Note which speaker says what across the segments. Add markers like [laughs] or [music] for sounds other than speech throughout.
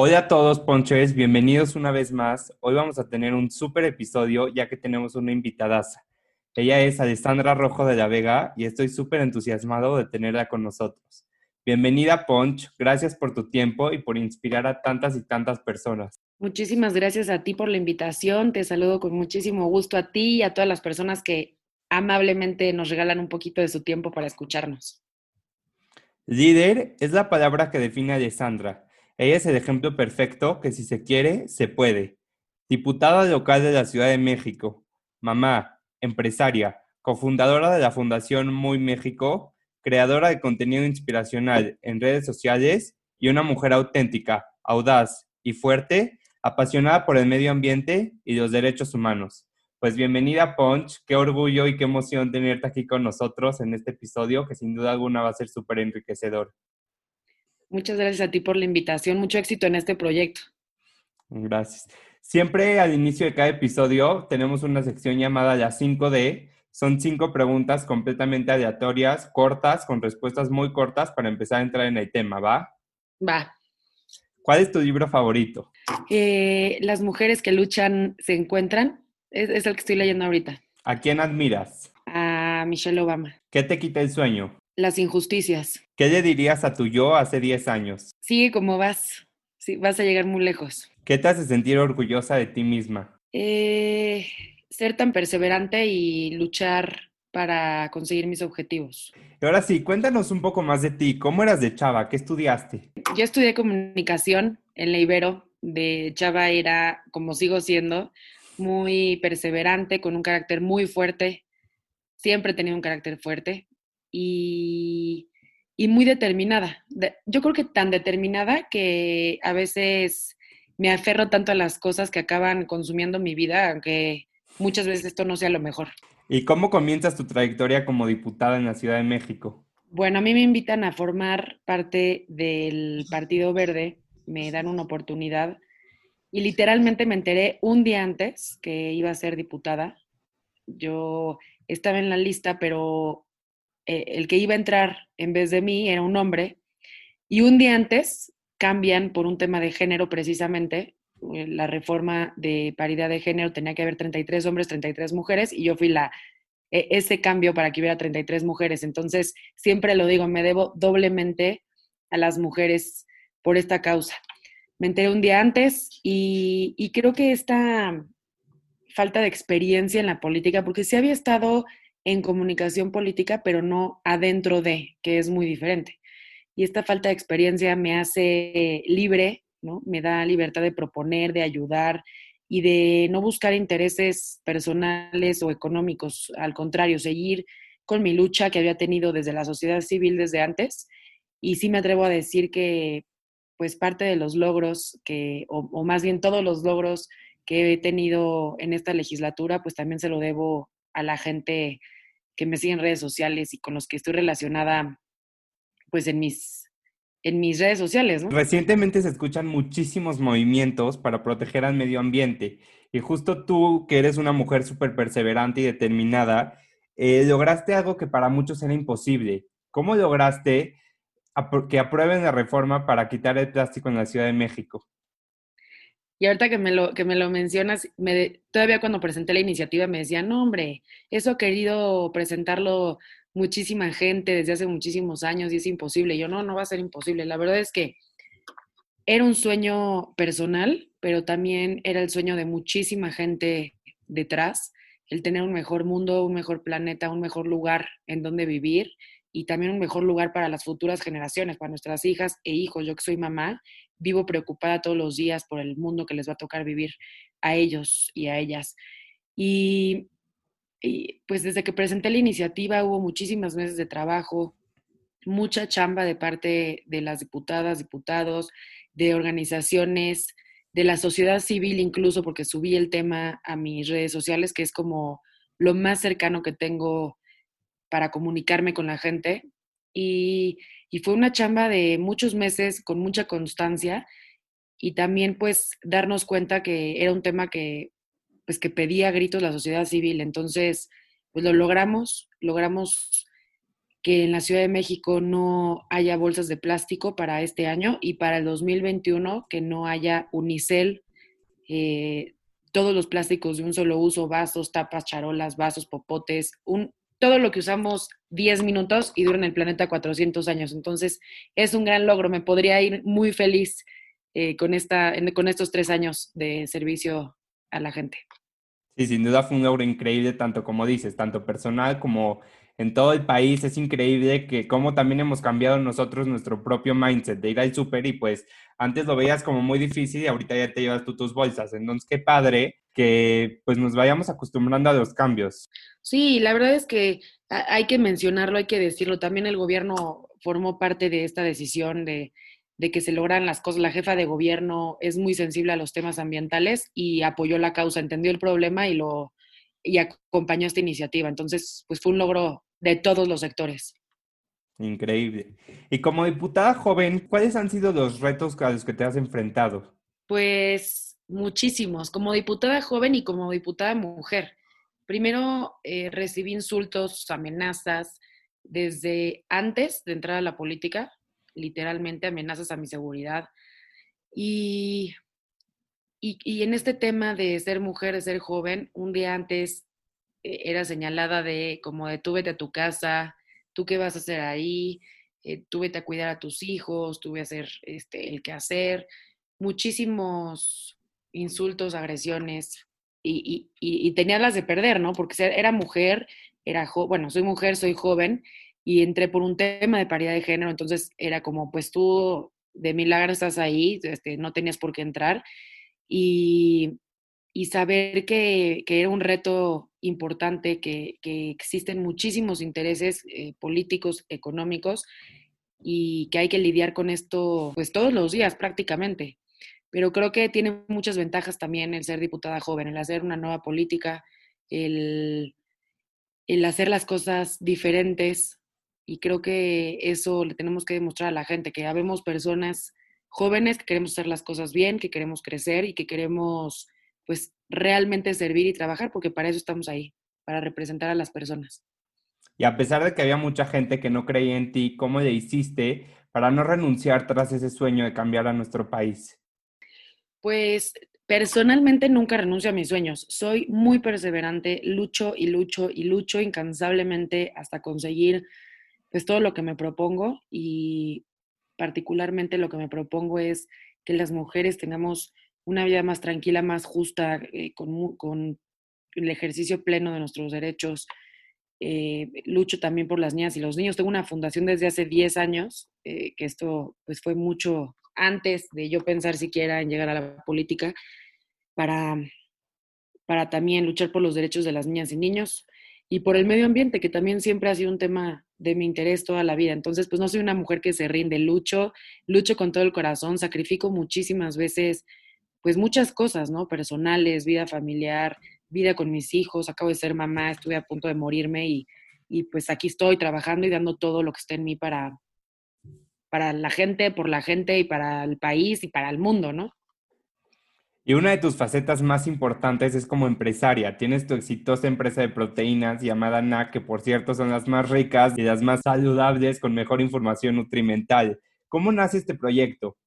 Speaker 1: Hola a todos, Ponches, bienvenidos una vez más. Hoy vamos a tener un súper episodio ya que tenemos una invitadaza. Ella es Alessandra Rojo de la Vega y estoy súper entusiasmado de tenerla con nosotros. Bienvenida, Ponch. Gracias por tu tiempo y por inspirar a tantas y tantas personas.
Speaker 2: Muchísimas gracias a ti por la invitación. Te saludo con muchísimo gusto a ti y a todas las personas que amablemente nos regalan un poquito de su tiempo para escucharnos.
Speaker 1: Líder es la palabra que define a Alessandra ella es el ejemplo perfecto que si se quiere, se puede. Diputada local de la Ciudad de México, mamá, empresaria, cofundadora de la Fundación Muy México, creadora de contenido inspiracional en redes sociales y una mujer auténtica, audaz y fuerte, apasionada por el medio ambiente y los derechos humanos. Pues bienvenida Punch, qué orgullo y qué emoción tenerte aquí con nosotros en este episodio que sin duda alguna va a ser súper enriquecedor.
Speaker 2: Muchas gracias a ti por la invitación. Mucho éxito en este proyecto.
Speaker 1: Gracias. Siempre al inicio de cada episodio tenemos una sección llamada la 5D. Son cinco preguntas completamente aleatorias, cortas, con respuestas muy cortas para empezar a entrar en el tema, ¿va?
Speaker 2: Va.
Speaker 1: ¿Cuál es tu libro favorito?
Speaker 2: Eh, Las mujeres que luchan se encuentran. Es, es el que estoy leyendo ahorita.
Speaker 1: ¿A quién admiras?
Speaker 2: A Michelle Obama.
Speaker 1: ¿Qué te quita el sueño?
Speaker 2: Las injusticias.
Speaker 1: ¿Qué le dirías a tu yo hace 10 años?
Speaker 2: Sigue como vas. Sí, vas a llegar muy lejos.
Speaker 1: ¿Qué te hace sentir orgullosa de ti misma?
Speaker 2: Eh, ser tan perseverante y luchar para conseguir mis objetivos.
Speaker 1: Y ahora sí, cuéntanos un poco más de ti. ¿Cómo eras de Chava? ¿Qué estudiaste?
Speaker 2: Yo estudié comunicación en la Ibero. De Chava era, como sigo siendo, muy perseverante, con un carácter muy fuerte. Siempre he tenido un carácter fuerte y, muy determinada. yo creo que tan determinada que a veces me aferro tanto a las cosas que acaban consumiendo mi vida, aunque muchas veces esto no sea lo mejor.
Speaker 1: ¿Y cómo comienzas tu trayectoria como diputada en la Ciudad de México?
Speaker 2: Bueno, a mí me invitan a formar parte del Partido Verde, me dan una oportunidad y literalmente me enteré un día antes que iba a ser diputada. Yo estaba en la lista, pero eh, el que iba a entrar en vez de mí era un hombre, y un día antes cambian por un tema de género precisamente, eh, la reforma de paridad de género tenía que haber 33 hombres, 33 mujeres, y yo fui la, e, ese cambio para que hubiera 33 mujeres. Entonces, siempre lo digo, me debo doblemente a las mujeres por esta causa. Me enteré un día antes y, creo que esta falta de experiencia en la política, porque sí había estado en comunicación política, pero no adentro de, que es muy diferente. Y esta falta de experiencia me hace libre, ¿no? Me da libertad de proponer, de ayudar y de no buscar intereses personales o económicos, al contrario, seguir con mi lucha que había tenido desde la sociedad civil desde antes. Y sí me atrevo a decir que, pues, parte de los logros que, o, o más bien todos los logros que he tenido en esta legislatura, pues también se lo debo a la gente que me sigue en redes sociales y con los que estoy relacionada pues en mis, en mis redes sociales.
Speaker 1: Recientemente se escuchan muchísimos movimientos para proteger al medio ambiente y justo tú, que eres una mujer súper perseverante y determinada, eh, lograste algo que para muchos era imposible. ¿Cómo lograste que aprueben la reforma para quitar el plástico en la Ciudad de México?
Speaker 2: Y ahorita que me lo, que me lo mencionas, me, todavía cuando presenté la iniciativa me decían, no, hombre, eso ha querido presentarlo muchísima gente desde hace muchísimos años y es imposible. Yo, no, no va a ser imposible. La verdad es que era un sueño personal, pero también era el sueño de muchísima gente detrás, el tener un mejor mundo, un mejor planeta, un mejor lugar en donde vivir y también un mejor lugar para las futuras generaciones, para nuestras hijas e hijos. Yo que soy mamá, vivo preocupada todos los días por el mundo que les va a tocar vivir a ellos y a ellas. Y, pues desde que presenté la iniciativa hubo muchísimas meses de trabajo, mucha chamba de parte de las diputadas, diputados, de organizaciones de la sociedad civil incluso, porque subí el tema a mis redes sociales, que es como lo más cercano que tengo para comunicarme con la gente. Y, fue una chamba de muchos meses con mucha constancia y también pues darnos cuenta que era un tema que pues que pedía gritos la sociedad civil. Entonces, pues lo logramos, logramos que en la Ciudad de México no haya bolsas de plástico para este año y para el 2021 que no haya unicel, eh, todos los plásticos de un solo uso, vasos, tapas, charolas, vasos, popotes, un, todo lo que usamos 10 minutos y dura en el planeta 400 años. Entonces, es un gran logro. Me podría ir muy feliz eh, con, esta, con estos tres años de servicio a la gente.
Speaker 1: Sí, sin duda fue un logro increíble, tanto como dices, tanto personal como en todo el país. Es increíble que como también hemos cambiado nosotros nuestro propio mindset de ir al súper y pues antes lo veías como muy difícil y ahorita ya te llevas tú tus bolsas. Entonces, qué padre que pues nos vayamos acostumbrando a los cambios.
Speaker 2: Sí, la verdad es que hay que mencionarlo, hay que decirlo. También el gobierno formó parte de esta decisión de de que se logran las cosas. La jefa de gobierno es muy sensible a los temas ambientales y apoyó la causa, entendió el problema y lo y acompañó esta iniciativa. Entonces, pues fue un logro de todos los sectores.
Speaker 1: Increíble. Y como diputada joven, ¿cuáles han sido los retos a los que te has enfrentado?
Speaker 2: Pues muchísimos, como diputada joven y como diputada mujer. Primero eh, recibí insultos, amenazas desde antes de entrar a la política, literalmente amenazas a mi seguridad. Y, y, en este tema de ser mujer, de ser joven, un día antes eh, era señalada de como de tú vete a tu casa, tú qué vas a hacer ahí, eh, tú vete a cuidar a tus hijos, tú a hacer este, el hacer muchísimos insultos, agresiones, y, y, tenía las de perder, ¿no? Porque era mujer, era bueno, soy mujer, soy joven, y entré por un tema de paridad de género, entonces era como, pues tú de milagro estás ahí, este, no tenías por qué entrar, y, saber que, era un reto importante, que, que existen muchísimos intereses eh, políticos, económicos, y que hay que lidiar con esto pues todos los días prácticamente. Pero creo que tiene muchas ventajas también el ser diputada joven, el hacer una nueva política, el, el hacer las cosas diferentes, y creo que eso le tenemos que demostrar a la gente, que ya vemos personas jóvenes que queremos hacer las cosas bien, que queremos crecer y que queremos pues realmente servir y trabajar, porque para eso estamos ahí, para representar a las personas.
Speaker 1: Y a pesar de que había mucha gente que no creía en ti, ¿cómo le hiciste para no renunciar tras ese sueño de cambiar a nuestro país?
Speaker 2: Pues personalmente nunca renuncio a mis sueños. Soy muy perseverante, lucho y lucho y lucho incansablemente hasta conseguir pues todo lo que me propongo y particularmente lo que me propongo es que las mujeres tengamos una vida más tranquila, más justa, eh, con, el ejercicio pleno de nuestros derechos. Eh, lucho también por las niñas y los niños. Tengo una fundación desde hace 10 años, eh, que esto pues fue mucho antes de yo pensar siquiera en llegar a la política, para, para también luchar por los derechos de las niñas y niños y por el medio ambiente, que también siempre ha sido un tema de mi interés toda la vida. Entonces, pues no soy una mujer que se rinde, lucho, lucho con todo el corazón, sacrifico muchísimas veces, pues muchas cosas, ¿no? Personales, vida familiar, vida con mis hijos, acabo de ser mamá, estuve a punto de morirme y, y pues aquí estoy trabajando y dando todo lo que está en mí para, para la gente, por la gente y para el país y para el mundo, ¿no?
Speaker 1: Y una de tus facetas más importantes es como empresaria. Tienes tu exitosa empresa de proteínas llamada NAC, que por cierto son las más ricas y las más saludables con mejor información nutrimental. ¿Cómo nace este proyecto?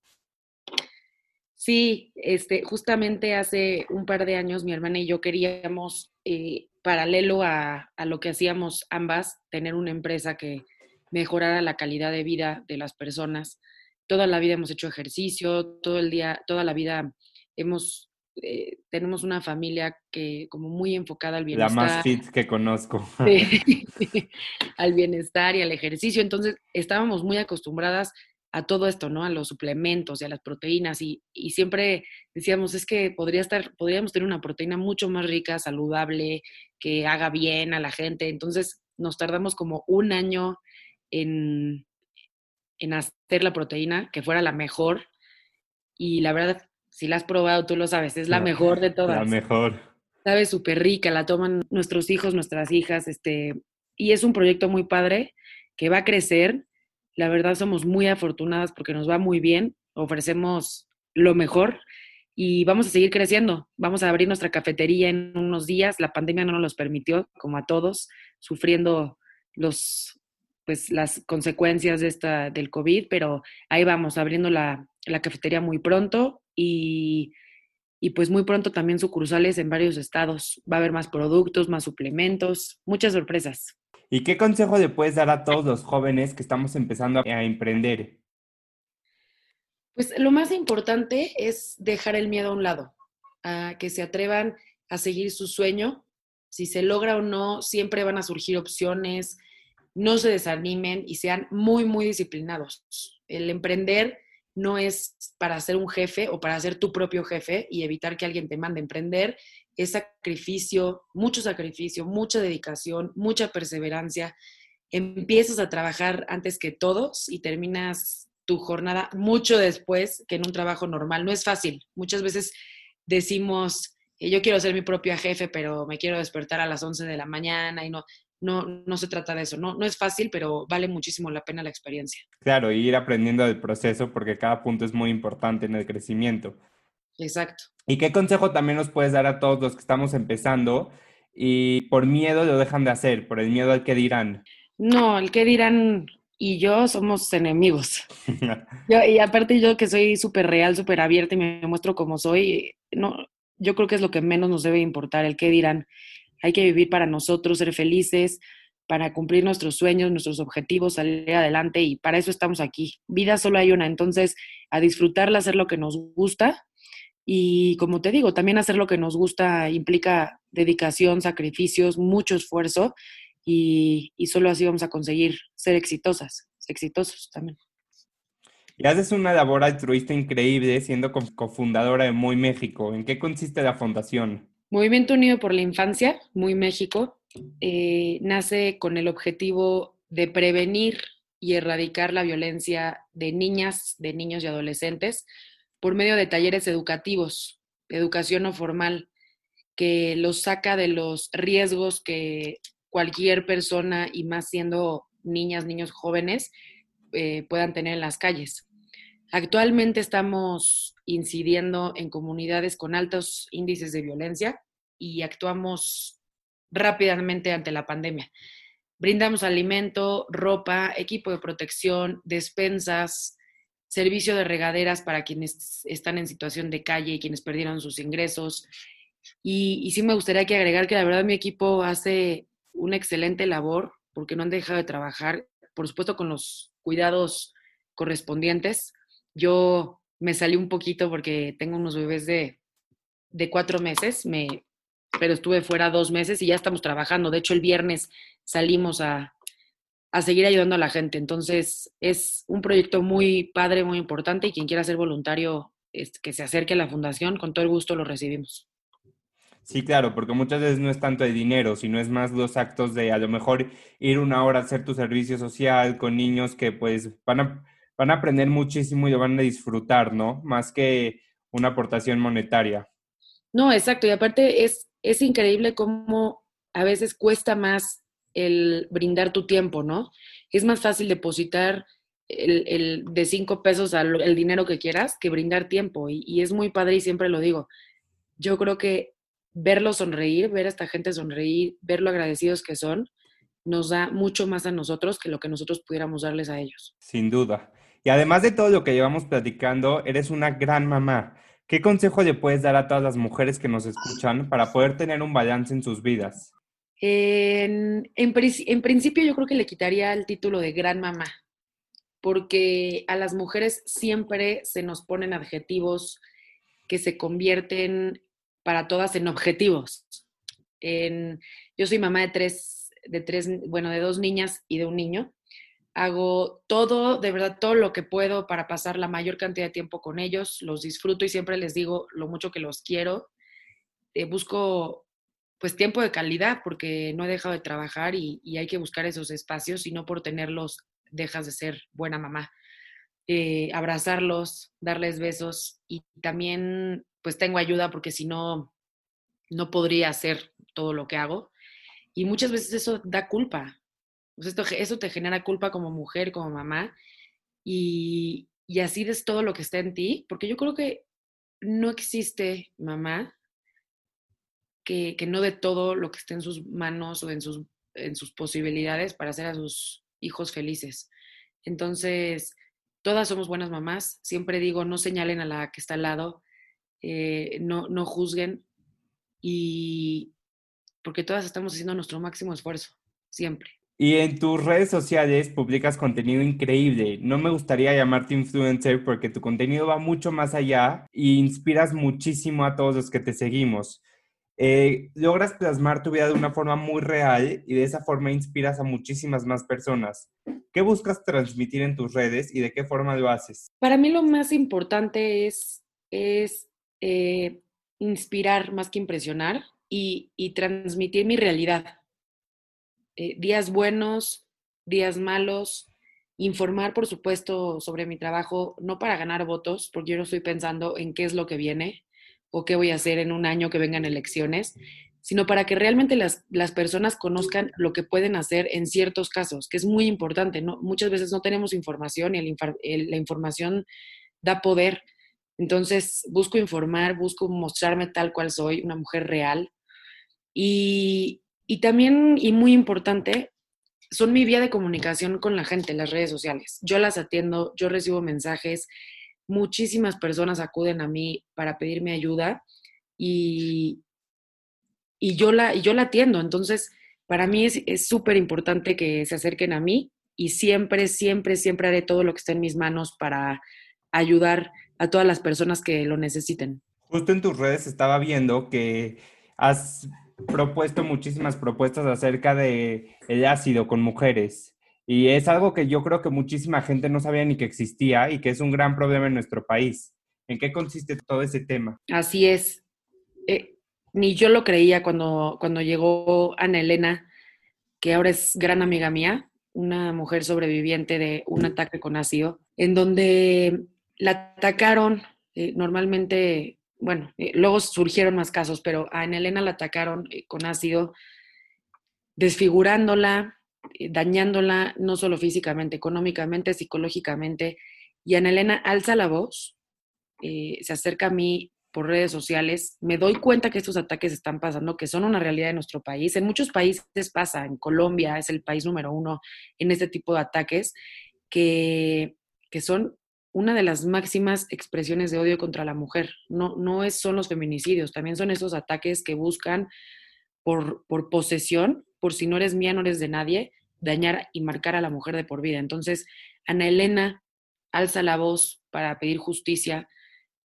Speaker 2: Sí, este, justamente hace un par de años mi hermana y yo queríamos, eh, paralelo a, a lo que hacíamos ambas, tener una empresa que mejorara la calidad de vida de las personas. Toda la vida hemos hecho ejercicio, todo el día, toda la vida hemos, eh, tenemos una familia que como muy enfocada al bienestar.
Speaker 1: La más fit que conozco. [laughs] [laughs]
Speaker 2: al bienestar y al ejercicio. Entonces, estábamos muy acostumbradas a todo esto, ¿no? A los suplementos y a las proteínas y, y, siempre decíamos, es que podría estar, podríamos tener una proteína mucho más rica, saludable, que haga bien a la gente. Entonces nos tardamos como un año en, en hacer la proteína, que fuera la mejor. Y la verdad si la has probado, tú lo sabes, es la mejor de todas.
Speaker 1: La mejor.
Speaker 2: Sabe súper rica, la toman nuestros hijos, nuestras hijas, este, y es un proyecto muy padre que va a crecer. La verdad somos muy afortunadas porque nos va muy bien, ofrecemos lo mejor y vamos a seguir creciendo. Vamos a abrir nuestra cafetería en unos días. La pandemia no nos los permitió, como a todos, sufriendo los, pues, las consecuencias de esta, del COVID, pero ahí vamos, abriendo la, la cafetería muy pronto y, y pues muy pronto también sucursales en varios estados. Va a haber más productos, más suplementos, muchas sorpresas.
Speaker 1: ¿Y qué consejo le puedes dar a todos los jóvenes que estamos empezando a emprender?
Speaker 2: Pues lo más importante es dejar el miedo a un lado, a que se atrevan a seguir su sueño. Si se logra o no, siempre van a surgir opciones, no se desanimen y sean muy, muy disciplinados. El emprender no es para ser un jefe o para ser tu propio jefe y evitar que alguien te mande emprender. Es sacrificio, mucho sacrificio, mucha dedicación, mucha perseverancia. Empiezas a trabajar antes que todos y terminas tu jornada mucho después que en un trabajo normal. No es fácil. Muchas veces decimos, eh, yo quiero ser mi propia jefe, pero me quiero despertar a las 11 de la mañana y no, no, no se trata de eso. No, no es fácil, pero vale muchísimo la pena la experiencia.
Speaker 1: Claro, y ir aprendiendo del proceso porque cada punto es muy importante en el crecimiento.
Speaker 2: Exacto.
Speaker 1: ¿Y qué consejo también nos puedes dar a todos los que estamos empezando y por miedo lo dejan de hacer, por el miedo al que dirán?
Speaker 2: No, el que dirán y yo somos enemigos. [laughs] y aparte yo que soy súper real, súper abierta y me muestro como soy, no, yo creo que es lo que menos nos debe importar, el qué dirán. Hay que vivir para nosotros, ser felices, para cumplir nuestros sueños, nuestros objetivos, salir adelante y para eso estamos aquí. Vida solo hay una, entonces a disfrutarla, hacer lo que nos gusta y como te digo, también hacer lo que nos gusta implica dedicación, sacrificios, mucho esfuerzo y, solo así vamos a conseguir ser exitosas, exitosos también.
Speaker 1: Y haces una labor altruista increíble siendo cofundadora de Muy México. ¿En qué consiste la fundación?
Speaker 2: Movimiento Unido por la Infancia, Muy México, eh, nace con el objetivo de prevenir y erradicar la violencia de niñas, de niños y adolescentes por medio de talleres educativos, educación no formal, que los saca de los riesgos que cualquier persona y más siendo niñas, niños jóvenes, eh, puedan tener en las calles. Actualmente estamos incidiendo en comunidades con altos índices de violencia y actuamos rápidamente ante la pandemia. Brindamos alimento, ropa, equipo de protección, despensas, servicio de regaderas para quienes están en situación de calle y quienes perdieron sus ingresos. Y, sí me gustaría que agregar que la verdad mi equipo hace una excelente labor porque no han dejado de trabajar, por supuesto con los cuidados correspondientes. Yo me salí un poquito porque tengo unos bebés de, de cuatro meses, me, pero estuve fuera dos meses y ya estamos trabajando. De hecho, el viernes salimos a, a seguir ayudando a la gente. Entonces, es un proyecto muy padre, muy importante y quien quiera ser voluntario, es, que se acerque a la fundación, con todo el gusto lo recibimos.
Speaker 1: Sí, claro, porque muchas veces no es tanto el dinero, sino es más los actos de a lo mejor ir una hora a hacer tu servicio social con niños que pues van a, van a aprender muchísimo y lo van a disfrutar, ¿no? Más que una aportación monetaria.
Speaker 2: No, exacto. Y aparte es, es increíble cómo a veces cuesta más el brindar tu tiempo, ¿no? Es más fácil depositar el, el de cinco pesos al el dinero que quieras que brindar tiempo. Y, y es muy padre y siempre lo digo. Yo creo que verlo sonreír, ver a esta gente sonreír, ver lo agradecidos que son, nos da mucho más a nosotros que lo que nosotros pudiéramos darles a ellos.
Speaker 1: Sin duda. Y además de todo lo que llevamos platicando, eres una gran mamá. ¿Qué consejo le puedes dar a todas las mujeres que nos escuchan para poder tener un balance en sus vidas?
Speaker 2: En, en, en principio yo creo que le quitaría el título de gran mamá, porque a las mujeres siempre se nos ponen adjetivos que se convierten para todas en objetivos. yo soy mamá de tres, de tres, bueno, de dos niñas y de un niño. Hago todo, de verdad, todo lo que puedo para pasar la mayor cantidad de tiempo con ellos. Los disfruto y siempre les digo lo mucho que los quiero. Eh, busco pues tiempo de calidad porque no he dejado de trabajar y, hay que buscar esos espacios y no por tenerlos dejas de ser buena mamá. eh, abrazarlos, darles besos y también pues tengo ayuda porque si no, no podría hacer todo lo que hago. Y muchas veces eso da culpa. Esto, eso te genera culpa como mujer, como mamá. Y, así es todo lo que está en ti, porque yo creo que no existe mamá que, no de todo lo que esté en sus manos o en sus, en sus posibilidades para hacer a sus hijos felices. Entonces, todas somos buenas mamás. Siempre digo, no señalen a la que está al lado, eh, no, no juzguen y porque todas estamos haciendo nuestro máximo esfuerzo, siempre.
Speaker 1: Y en tus redes sociales publicas contenido increíble. No me gustaría llamarte influencer porque tu contenido va mucho más allá e inspiras muchísimo a todos los que te seguimos. Eh, logras plasmar tu vida de una forma muy real y de esa forma inspiras a muchísimas más personas. ¿Qué buscas transmitir en tus redes y de qué forma lo haces?
Speaker 2: Para mí lo más importante es, es eh, inspirar más que impresionar y, y transmitir mi realidad eh, días buenos, días malos, informar, por supuesto, sobre mi trabajo, no para ganar votos, porque yo no estoy pensando en qué es lo que viene o qué voy a hacer en un año que vengan elecciones, sino para que realmente las, las personas conozcan lo que pueden hacer en ciertos casos, que es muy importante. ¿no? Muchas veces no tenemos información y la información da poder. Entonces, busco informar, busco mostrarme tal cual soy, una mujer real. Y, y también, y muy importante, son mi vía de comunicación con la gente, las redes sociales. Yo las atiendo, yo recibo mensajes, muchísimas personas acuden a mí para pedirme ayuda y, y, yo, la, yo la atiendo. Entonces, para mí es súper importante que se acerquen a mí y siempre, siempre, siempre haré todo lo que esté en mis manos para ayudar a todas las personas que lo necesiten.
Speaker 1: Justo en tus redes estaba viendo que has propuesto muchísimas propuestas acerca de el ácido con mujeres. Y es algo que yo creo que muchísima gente no sabía ni que existía y que es un gran problema en nuestro país. ¿En qué consiste todo ese tema?
Speaker 2: Así es. Eh, ni yo lo creía cuando, cuando llegó Ana Elena, que ahora es gran amiga mía, una mujer sobreviviente de un ataque con ácido, en donde la atacaron eh, normalmente bueno, eh, luego surgieron más casos, pero a Ana Elena la atacaron eh, con ácido, desfigurándola, eh, dañándola, no solo físicamente, económicamente, psicológicamente. Y Ana Elena alza la voz, se acerca a mí por redes sociales, me doy cuenta que estos ataques están pasando, que son una realidad de nuestro país. En muchos países pasa, en Colombia es el país número uno en este tipo de ataques, que, que son una de las máximas expresiones de odio contra la mujer. No, no es, son los feminicidios, también son esos ataques que buscan por, por posesión, por si no eres mía, no eres de nadie, dañar y marcar a la mujer de por vida. Entonces, Ana Elena alza la voz para pedir justicia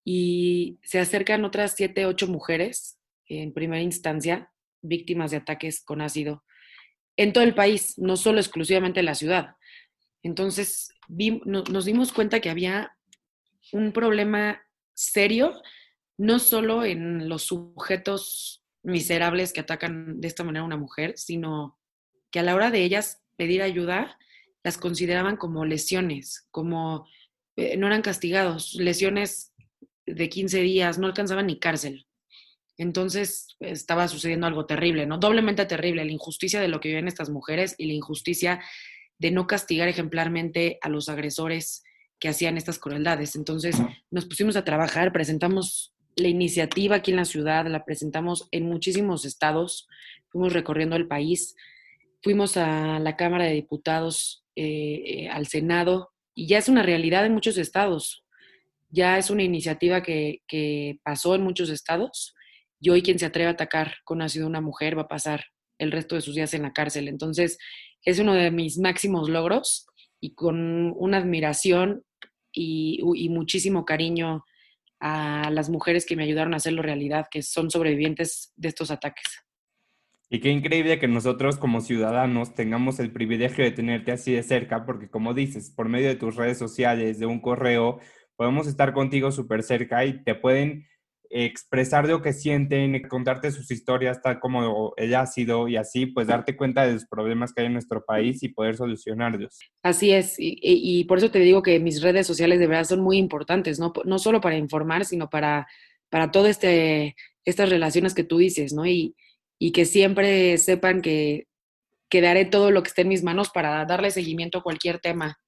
Speaker 2: y se acercan otras siete, ocho mujeres en primera instancia víctimas de ataques con ácido en todo el país, no solo exclusivamente en la ciudad. Entonces, nos dimos cuenta que había un problema serio, no solo en los sujetos miserables que atacan de esta manera a una mujer, sino que a la hora de ellas pedir ayuda, las consideraban como lesiones, como eh, no eran castigados, lesiones de 15 días, no alcanzaban ni cárcel. Entonces estaba sucediendo algo terrible, ¿no? Doblemente terrible, la injusticia de lo que viven estas mujeres y la injusticia de no castigar ejemplarmente a los agresores que hacían estas crueldades. Entonces nos pusimos a trabajar, presentamos la iniciativa aquí en la ciudad, la presentamos en muchísimos estados, fuimos recorriendo el país, fuimos a la Cámara de Diputados, eh, eh, al Senado, y ya es una realidad en muchos estados. Ya es una iniciativa que, que pasó en muchos estados y hoy quien se atreve a atacar con ácido una mujer va a pasar el resto de sus días en la cárcel. Entonces, es uno de mis máximos logros y con una admiración y, muchísimo cariño a las mujeres que me ayudaron a hacerlo realidad, que son sobrevivientes de estos ataques.
Speaker 1: Y qué increíble que nosotros como ciudadanos tengamos el privilegio de tenerte así de cerca, porque como dices, por medio de tus redes sociales, de un correo, podemos estar contigo súper cerca y te pueden expresar lo que sienten, contarte sus historias tal como ella ha sido y así, pues darte cuenta de los problemas que hay en nuestro país y poder solucionarlos.
Speaker 2: Así es, y, por eso te digo que mis redes sociales de verdad son muy importantes, no, no solo para informar, sino para, para todas este, estas relaciones que tú dices, ¿no? Y, y que siempre sepan que, que daré todo lo que esté en mis manos para darle seguimiento a cualquier tema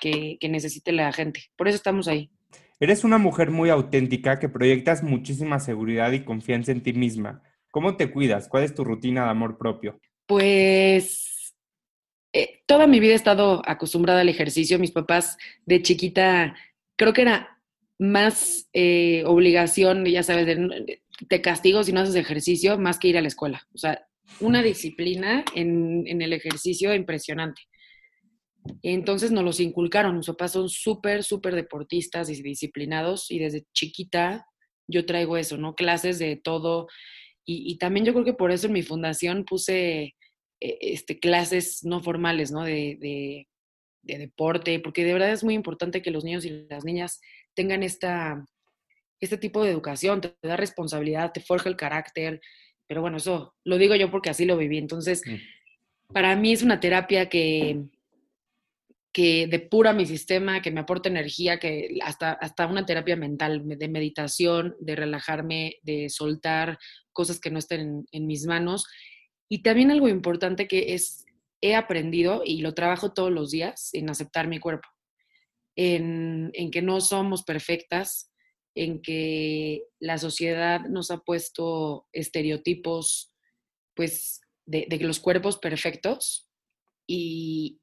Speaker 2: que, que necesite la gente. Por eso estamos ahí.
Speaker 1: Eres una mujer muy auténtica que proyectas muchísima seguridad y confianza en ti misma. ¿Cómo te cuidas? ¿Cuál es tu rutina de amor propio?
Speaker 2: Pues eh, toda mi vida he estado acostumbrada al ejercicio. Mis papás de chiquita, creo que era más eh, obligación, ya sabes, de, te castigo si no haces ejercicio, más que ir a la escuela. O sea, una disciplina en, en el ejercicio impresionante. Entonces nos los inculcaron. Mis papás son súper, súper deportistas y disciplinados y desde chiquita yo traigo eso, ¿no? Clases de todo. Y, también yo creo que por eso en mi fundación puse eh, este, clases no formales, ¿no? De, de, deporte, porque de verdad es muy importante que los niños y las niñas tengan esta, este tipo de educación, te, da responsabilidad, te forja el carácter, pero bueno, eso lo digo yo porque así lo viví. Entonces, mm. para mí es una terapia que, que depura mi sistema, que me aporta energía, que hasta, hasta una terapia mental, de meditación, de relajarme, de soltar cosas que no estén en, mis manos. Y también algo importante que es, he aprendido y lo trabajo todos los días en aceptar mi cuerpo, en, en que no somos perfectas, en que la sociedad nos ha puesto estereotipos, pues, de, de los cuerpos perfectos y,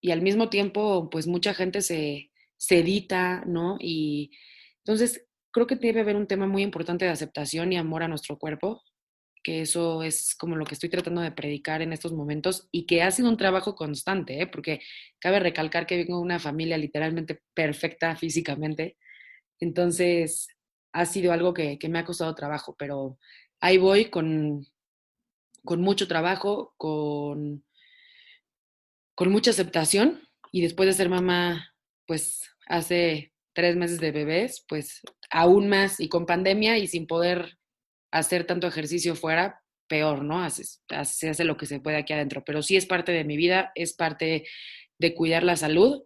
Speaker 2: y al mismo tiempo, pues mucha gente se, se edita, ¿no? Y entonces creo que debe haber un tema muy importante de aceptación y amor a nuestro cuerpo, que eso es como lo que estoy tratando de predicar en estos momentos y que ha sido un trabajo constante, ¿eh? porque cabe recalcar que vengo de una familia literalmente perfecta físicamente, entonces ha sido algo que, que me ha costado trabajo, pero ahí voy con, con mucho trabajo, con con mucha aceptación y después de ser mamá, pues hace tres meses de bebés, pues aún más y con pandemia y sin poder hacer tanto ejercicio fuera, peor, ¿no? Se hace lo que se puede aquí adentro, pero sí es parte de mi vida, es parte de cuidar la salud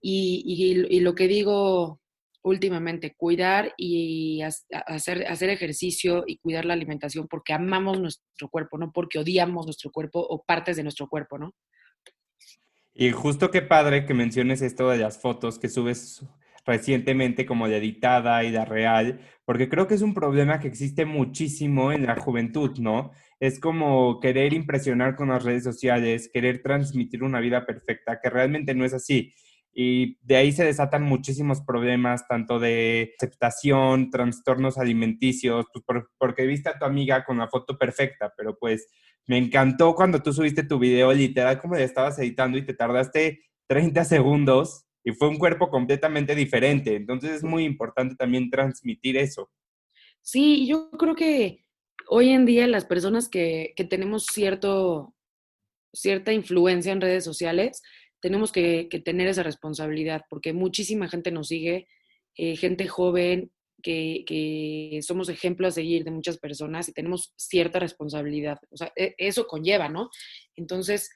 Speaker 2: y, y, lo que digo últimamente, cuidar y hacer, hacer ejercicio y cuidar la alimentación porque amamos nuestro cuerpo, no porque odiamos nuestro cuerpo o partes de nuestro cuerpo, ¿no?
Speaker 1: Y justo qué padre que menciones esto de las fotos que subes recientemente como de editada y de real, porque creo que es un problema que existe muchísimo en la juventud, ¿no? Es como querer impresionar con las redes sociales, querer transmitir una vida perfecta, que realmente no es así. Y de ahí se desatan muchísimos problemas, tanto de aceptación, trastornos alimenticios, pues porque viste a tu amiga con la foto perfecta, pero pues me encantó cuando tú subiste tu video literal como le estabas editando y te tardaste 30 segundos y fue un cuerpo completamente diferente. Entonces es muy importante también transmitir eso.
Speaker 2: Sí, yo creo que hoy en día las personas que, tenemos cierto, cierta influencia en redes sociales, tenemos que, tener esa responsabilidad porque muchísima gente nos sigue, eh, gente joven, que, somos ejemplo a seguir de muchas personas y tenemos cierta responsabilidad. E, eso conlleva, ¿no? Entonces,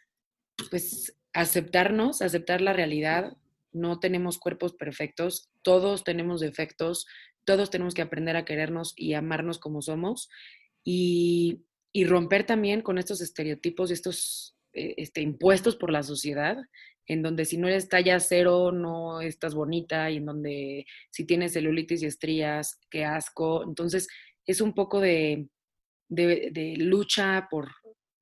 Speaker 2: pues aceptarnos, aceptar la realidad. No tenemos cuerpos perfectos, todos tenemos defectos, todos tenemos que aprender a querernos y amarnos como somos y, y romper también con estos estereotipos y estos eh, este, impuestos por la sociedad en donde si no eres talla cero no estás bonita y en donde si tienes celulitis y estrías, qué asco. Entonces es un poco de, de, lucha por,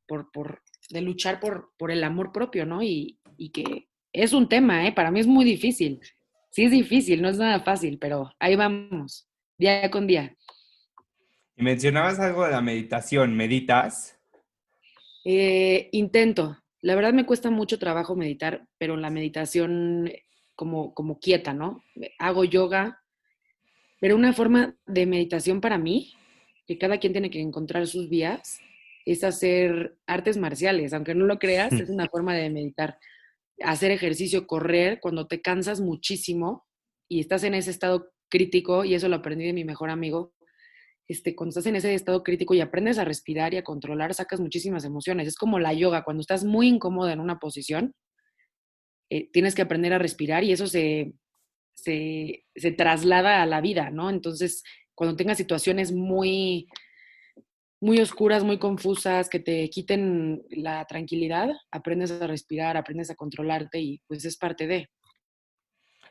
Speaker 2: por, por, de luchar por, por el amor propio, ¿no? Y, y, que es un tema, ¿eh? Para mí es muy difícil. Sí es difícil, no es nada fácil, pero ahí vamos, día con día.
Speaker 1: Y mencionabas algo de la meditación, ¿meditas?
Speaker 2: Eh, intento, la verdad me cuesta mucho trabajo meditar, pero la meditación como, como quieta, ¿no? Hago yoga, pero una forma de meditación para mí, que cada quien tiene que encontrar sus vías, es hacer artes marciales, aunque no lo creas, es una [laughs] forma de meditar. Hacer ejercicio, correr, cuando te cansas muchísimo y estás en ese estado crítico, y eso lo aprendí de mi mejor amigo, este, cuando estás en ese estado crítico y aprendes a respirar y a controlar, sacas muchísimas emociones. Es como la yoga, cuando estás muy incómodo en una posición, eh, tienes que aprender a respirar y eso se, se, se, traslada a la vida, ¿no? Entonces, cuando tengas situaciones muy, muy oscuras, muy confusas, que te quiten la tranquilidad, aprendes a respirar, aprendes a controlarte y pues es parte de.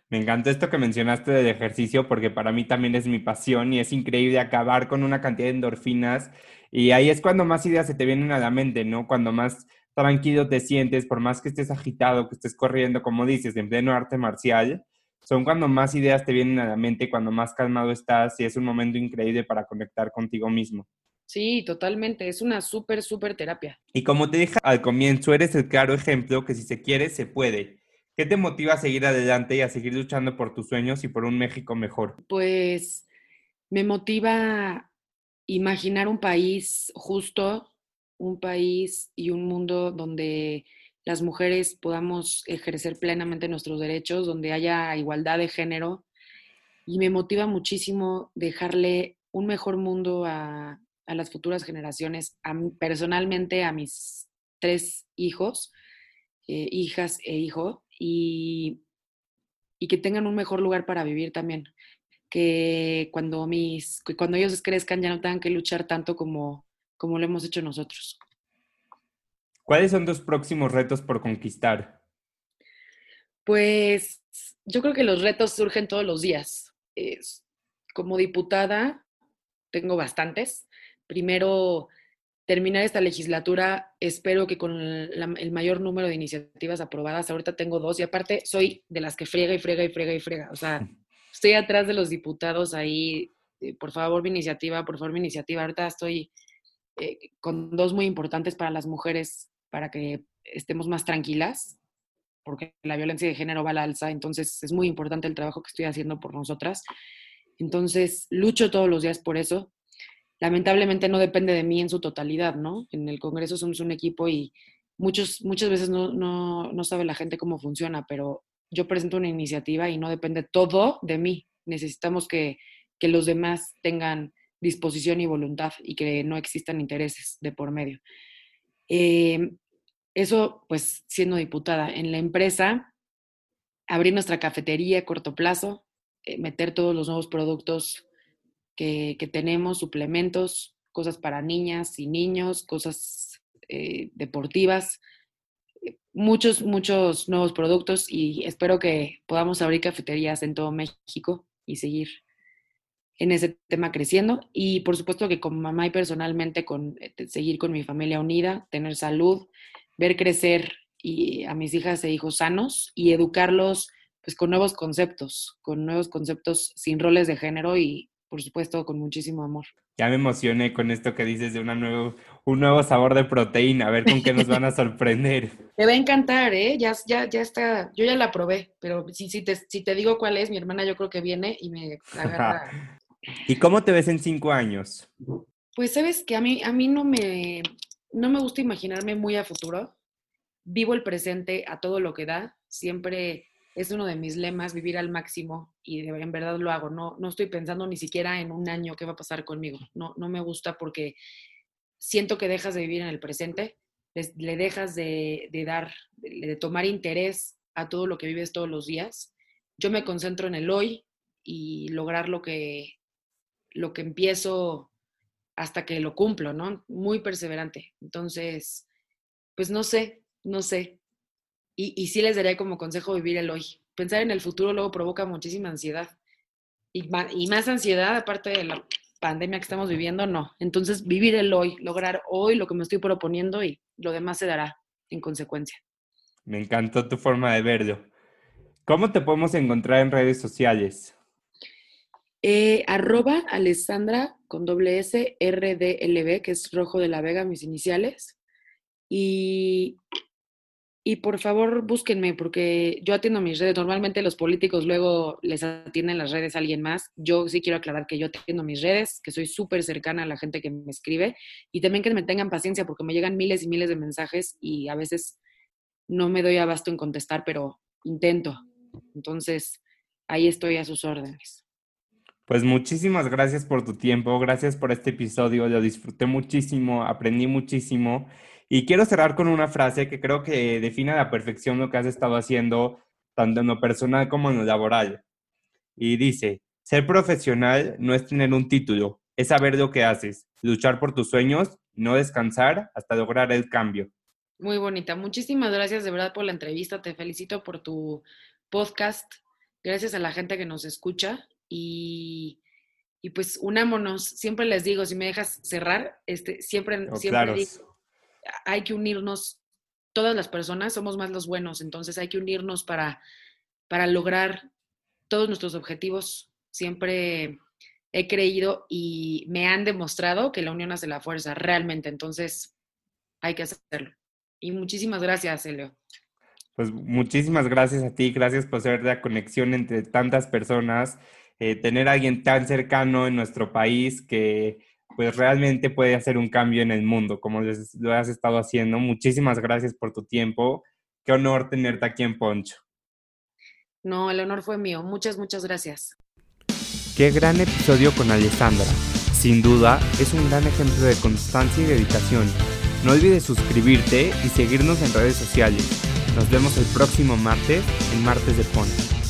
Speaker 1: Me encantó esto que mencionaste del ejercicio porque para mí también es mi pasión y es increíble acabar con una cantidad de endorfinas y ahí es cuando más ideas se te vienen a la mente, ¿no? Cuando más tranquilo te sientes, por más que estés agitado, que estés corriendo, como dices, en pleno arte marcial, son cuando más ideas te vienen a la mente, cuando más calmado estás y es un momento increíble para conectar contigo mismo.
Speaker 2: Sí, totalmente. Es una súper, súper terapia.
Speaker 1: Y como te dije al comienzo, eres el claro ejemplo que si se quiere, se puede. ¿Qué te motiva a seguir adelante y a seguir luchando por tus sueños y por un México mejor?
Speaker 2: Pues me motiva imaginar un país justo, un país y un mundo donde las mujeres podamos ejercer plenamente nuestros derechos, donde haya igualdad de género. Y me motiva muchísimo dejarle un mejor mundo a, las futuras generaciones, personalmente a mis tres hijos, eh, hijas e hijo, y, que tengan un mejor lugar para vivir también. Que cuando, mis, cuando ellos crezcan ya no tengan que luchar tanto como, como lo hemos hecho nosotros.
Speaker 1: ¿Cuáles son tus próximos retos por conquistar?
Speaker 2: Pues yo creo que los retos surgen todos los días. Como diputada tengo bastantes. Primero, terminar esta legislatura, espero que con el mayor número de iniciativas aprobadas, ahorita tengo dos y aparte soy de las que friega y friega y friega y friega, o sea, estoy atrás de los diputados ahí, eh, por favor mi iniciativa, por favor mi iniciativa, ahorita estoy eh, con dos muy importantes para las mujeres, para que estemos más tranquilas, porque la violencia de género va a la alza, entonces es muy importante el trabajo que estoy haciendo por nosotras. Entonces, lucho todos los días por eso lamentablemente no depende de mí en su totalidad, ¿no? En el Congreso somos un equipo y muchos, muchas veces no, no, no sabe la gente cómo funciona, pero yo presento una iniciativa y no depende todo de mí. Necesitamos que, que los demás tengan disposición y voluntad y que no existan intereses de por medio. Eh, eso, pues, siendo diputada en la empresa, abrir nuestra cafetería a corto plazo, eh, meter todos los nuevos productos que, tenemos, suplementos, cosas para niñas y niños, cosas eh, deportivas, eh, muchos, muchos nuevos productos y espero que podamos abrir cafeterías en todo México y seguir en ese tema creciendo. Y por supuesto que como mamá y personalmente con, eh, seguir con mi familia unida, tener salud, ver crecer y a mis hijas e hijos sanos y educarlos pues con nuevos conceptos, con nuevos conceptos sin roles de género y por supuesto, con muchísimo amor.
Speaker 1: Ya me emocioné con esto que dices de una nuevo, un nuevo sabor de proteína, a ver con qué nos van a sorprender. [laughs]
Speaker 2: Te va a encantar, ¿eh? Ya, ya, ya está, yo ya la probé, pero si, si, te, si te digo cuál es, mi hermana yo creo que viene y me agarra. [laughs]
Speaker 1: ¿Y cómo te ves en cinco años?
Speaker 2: Pues sabes que a mí, a mí no, me, no me gusta imaginarme muy a futuro. Vivo el presente a todo lo que da. Siempre es uno de mis lemas, vivir al máximo y en verdad lo hago. No, no estoy pensando ni siquiera en un año qué va a pasar conmigo. No, no me gusta porque siento que dejas de vivir en el presente, le, dejas de, dar, de, tomar interés a todo lo que vives todos los días. Yo me concentro en el hoy y lograr lo que, lo que empiezo hasta que lo cumplo, ¿no? Muy perseverante. Entonces, pues no sé, no sé. Y, y sí les daría como consejo vivir el hoy. Pensar en el futuro luego provoca muchísima ansiedad. Y, y más ansiedad, aparte de la pandemia que estamos viviendo, no. Entonces, vivir el hoy, lograr hoy lo que me estoy proponiendo y lo demás se dará en consecuencia.
Speaker 1: Me encantó tu forma de verlo. ¿Cómo te podemos encontrar en redes sociales?
Speaker 2: Eh, arroba Alessandra con doble S RDLB, que es Rojo de la Vega, mis iniciales. Y y por favor búsquenme porque yo atiendo mis redes. Normalmente los políticos luego les atienden las redes a alguien más. Yo sí quiero aclarar que yo atiendo mis redes, que soy súper cercana a la gente que me escribe y también que me tengan paciencia porque me llegan miles y miles de mensajes y a veces no me doy abasto en contestar, pero intento. Entonces, ahí estoy a sus órdenes.
Speaker 1: Pues muchísimas gracias por tu tiempo, gracias por este episodio, lo disfruté muchísimo, aprendí muchísimo y quiero cerrar con una frase que creo que define a la perfección lo que has estado haciendo tanto en lo personal como en lo laboral. Y dice, ser profesional no es tener un título, es saber lo que haces, luchar por tus sueños, no descansar hasta lograr el cambio.
Speaker 2: Muy bonita. Muchísimas gracias de verdad por la entrevista. Te felicito por tu podcast. Gracias a la gente que nos escucha y, pues unámonos. Siempre les digo, si me dejas cerrar, este, siempre, oh, siempre digo, hay que unirnos, todas las personas somos más los buenos, entonces hay que unirnos para, para lograr todos nuestros objetivos. Siempre he creído y me han demostrado que la unión hace la fuerza, realmente. Entonces, hay que hacerlo. Y muchísimas gracias, Elio.
Speaker 1: Pues muchísimas gracias a ti, gracias por ser la conexión entre tantas personas eh, tener a alguien tan cercano en nuestro país que pues realmente puede hacer un cambio en el mundo, como lo has estado haciendo. Muchísimas gracias por tu tiempo. Qué honor tenerte aquí en Poncho.
Speaker 2: No, el honor fue mío. Muchas, muchas gracias.
Speaker 1: Qué gran episodio con Alessandra. Sin duda, es un gran ejemplo de constancia y dedicación. No olvides suscribirte y seguirnos en redes sociales. Nos vemos el próximo martes en Martes de Poncho.